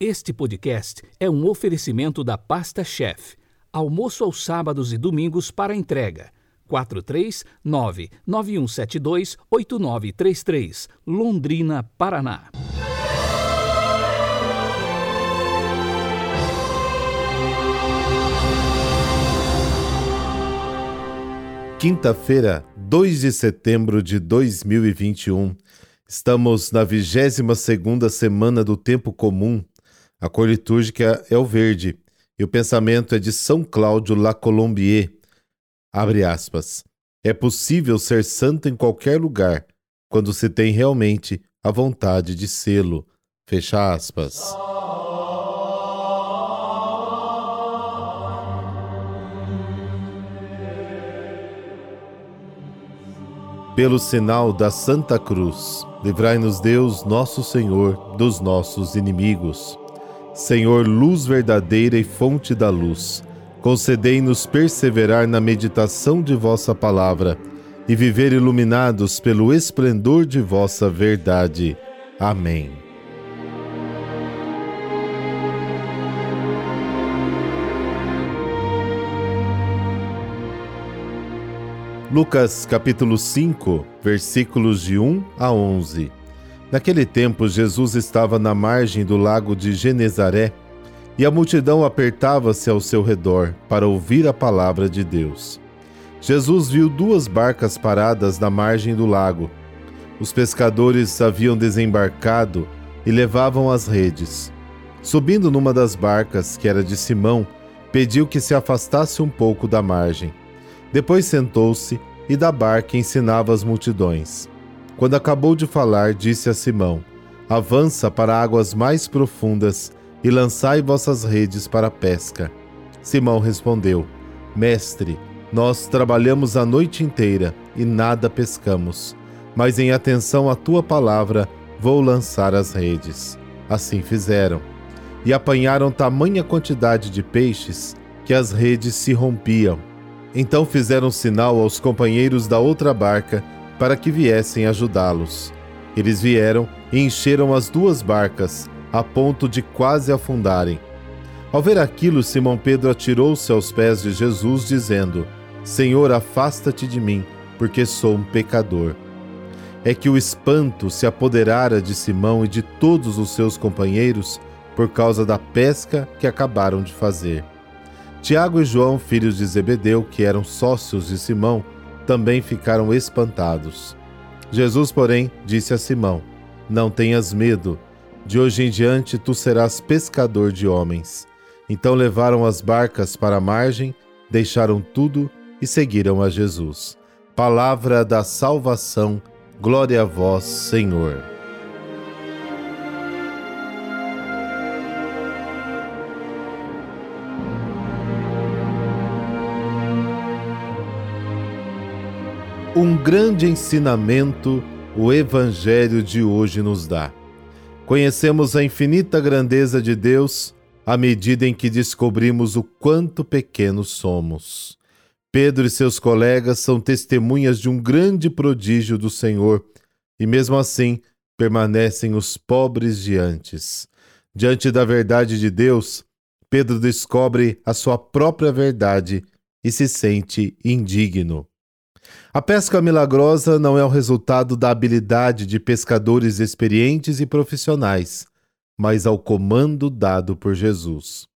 Este podcast é um oferecimento da Pasta Chef. Almoço aos sábados e domingos para entrega. 439-9172-8933, Londrina, Paraná. Quinta-feira, 2 de setembro de 2021. Estamos na 22 segunda semana do tempo comum. A cor litúrgica é o verde e o pensamento é de São Cláudio La Colombier. Abre aspas. É possível ser santo em qualquer lugar quando se tem realmente a vontade de sê-lo. Fecha aspas. Pelo sinal da Santa Cruz, livrai-nos Deus, nosso Senhor, dos nossos inimigos. Senhor, luz verdadeira e fonte da luz, concedei-nos perseverar na meditação de vossa palavra e viver iluminados pelo esplendor de vossa verdade. Amém. Lucas capítulo 5, versículos de 1 a 11. Naquele tempo, Jesus estava na margem do lago de Genezaré e a multidão apertava-se ao seu redor para ouvir a palavra de Deus. Jesus viu duas barcas paradas na margem do lago. Os pescadores haviam desembarcado e levavam as redes. Subindo numa das barcas, que era de Simão, pediu que se afastasse um pouco da margem. Depois sentou-se e da barca ensinava as multidões. Quando acabou de falar, disse a Simão: Avança para águas mais profundas e lançai vossas redes para a pesca. Simão respondeu: Mestre, nós trabalhamos a noite inteira e nada pescamos, mas em atenção à tua palavra vou lançar as redes. Assim fizeram. E apanharam tamanha quantidade de peixes que as redes se rompiam. Então fizeram sinal aos companheiros da outra barca para que viessem ajudá-los. Eles vieram e encheram as duas barcas, a ponto de quase afundarem. Ao ver aquilo, Simão Pedro atirou-se aos pés de Jesus, dizendo: Senhor, afasta-te de mim, porque sou um pecador. É que o espanto se apoderara de Simão e de todos os seus companheiros por causa da pesca que acabaram de fazer. Tiago e João, filhos de Zebedeu, que eram sócios de Simão, também ficaram espantados. Jesus, porém, disse a Simão: Não tenhas medo, de hoje em diante tu serás pescador de homens. Então levaram as barcas para a margem, deixaram tudo e seguiram a Jesus. Palavra da salvação, glória a vós, Senhor. Um grande ensinamento o Evangelho de hoje nos dá. Conhecemos a infinita grandeza de Deus à medida em que descobrimos o quanto pequenos somos. Pedro e seus colegas são testemunhas de um grande prodígio do Senhor e, mesmo assim, permanecem os pobres diantes. Diante da verdade de Deus, Pedro descobre a sua própria verdade e se sente indigno. A pesca milagrosa não é o resultado da habilidade de pescadores experientes e profissionais, mas ao comando dado por Jesus.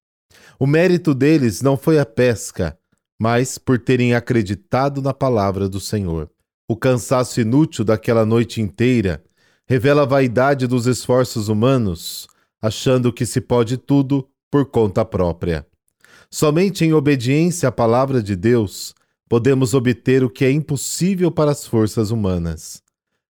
O mérito deles não foi a pesca, mas por terem acreditado na palavra do Senhor. O cansaço inútil daquela noite inteira revela a vaidade dos esforços humanos, achando que se pode tudo por conta própria. Somente em obediência à palavra de Deus podemos obter o que é impossível para as forças humanas.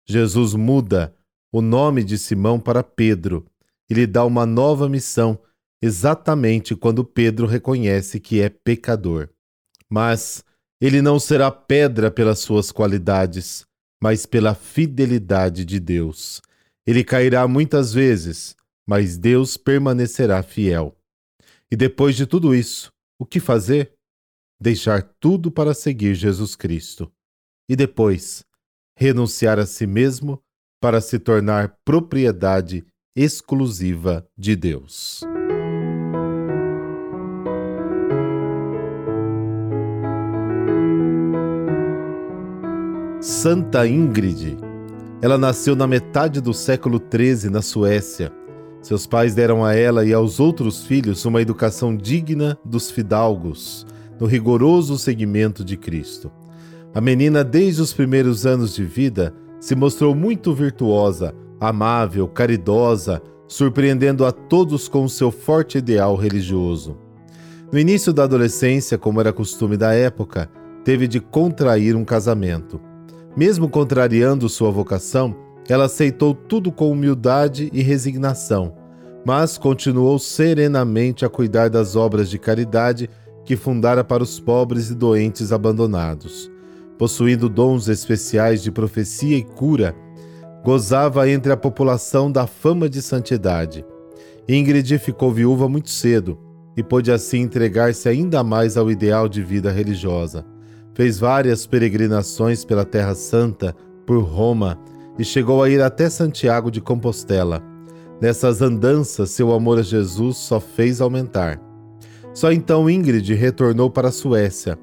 Jesus muda o nome de Simão para Pedro e lhe dá uma nova missão exatamente quando Pedro reconhece que é pecador. Mas ele não será pedra pelas suas qualidades, mas pela fidelidade de Deus. Ele cairá muitas vezes, mas Deus permanecerá fiel. E depois de tudo isso, o que fazer? Deixar tudo para seguir Jesus Cristo e depois renunciar a si mesmo para se tornar propriedade exclusiva de Deus. Santa Ingrid. Ela nasceu na metade do século XIII na Suécia. Seus pais deram a ela e aos outros filhos uma educação digna dos fidalgos, no rigoroso seguimento de Cristo. A menina, desde os primeiros anos de vida, se mostrou muito virtuosa, amável, caridosa, surpreendendo a todos com seu forte ideal religioso. No início da adolescência, como era costume da época, teve de contrair um casamento. Mesmo contrariando sua vocação, ela aceitou tudo com humildade e resignação, mas continuou serenamente a cuidar das obras de caridade que fundara para os pobres e doentes abandonados. Possuindo dons especiais de profecia e cura, gozava entre a população da fama de santidade. Ingrid ficou viúva muito cedo e pôde assim entregar-se ainda mais ao ideal de vida religiosa. Fez várias peregrinações pela Terra Santa, por Roma, e chegou a ir até Santiago de Compostela. Nessas andanças, seu amor a Jesus só fez aumentar. Só então Ingrid retornou para a Suécia.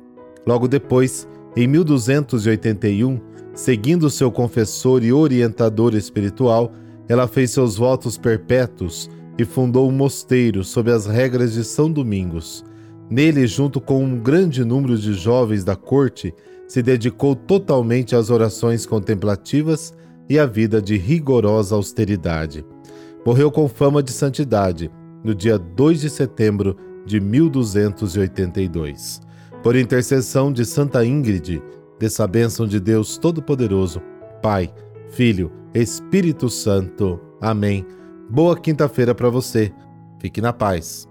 Logo depois, em 1281, seguindo seu confessor e orientador espiritual, ela fez seus votos perpétuos e fundou um mosteiro sob as regras de São Domingos. Nele, junto com um grande número de jovens da corte, se dedicou totalmente às orações contemplativas e à vida de rigorosa austeridade. Morreu com fama de santidade no dia 2 de setembro de 1282. Por intercessão de Santa Ingrid, dessa bênção de Deus Todo-Poderoso, Pai, Filho, Espírito Santo. Amém. Boa quinta-feira para você. Fique na paz.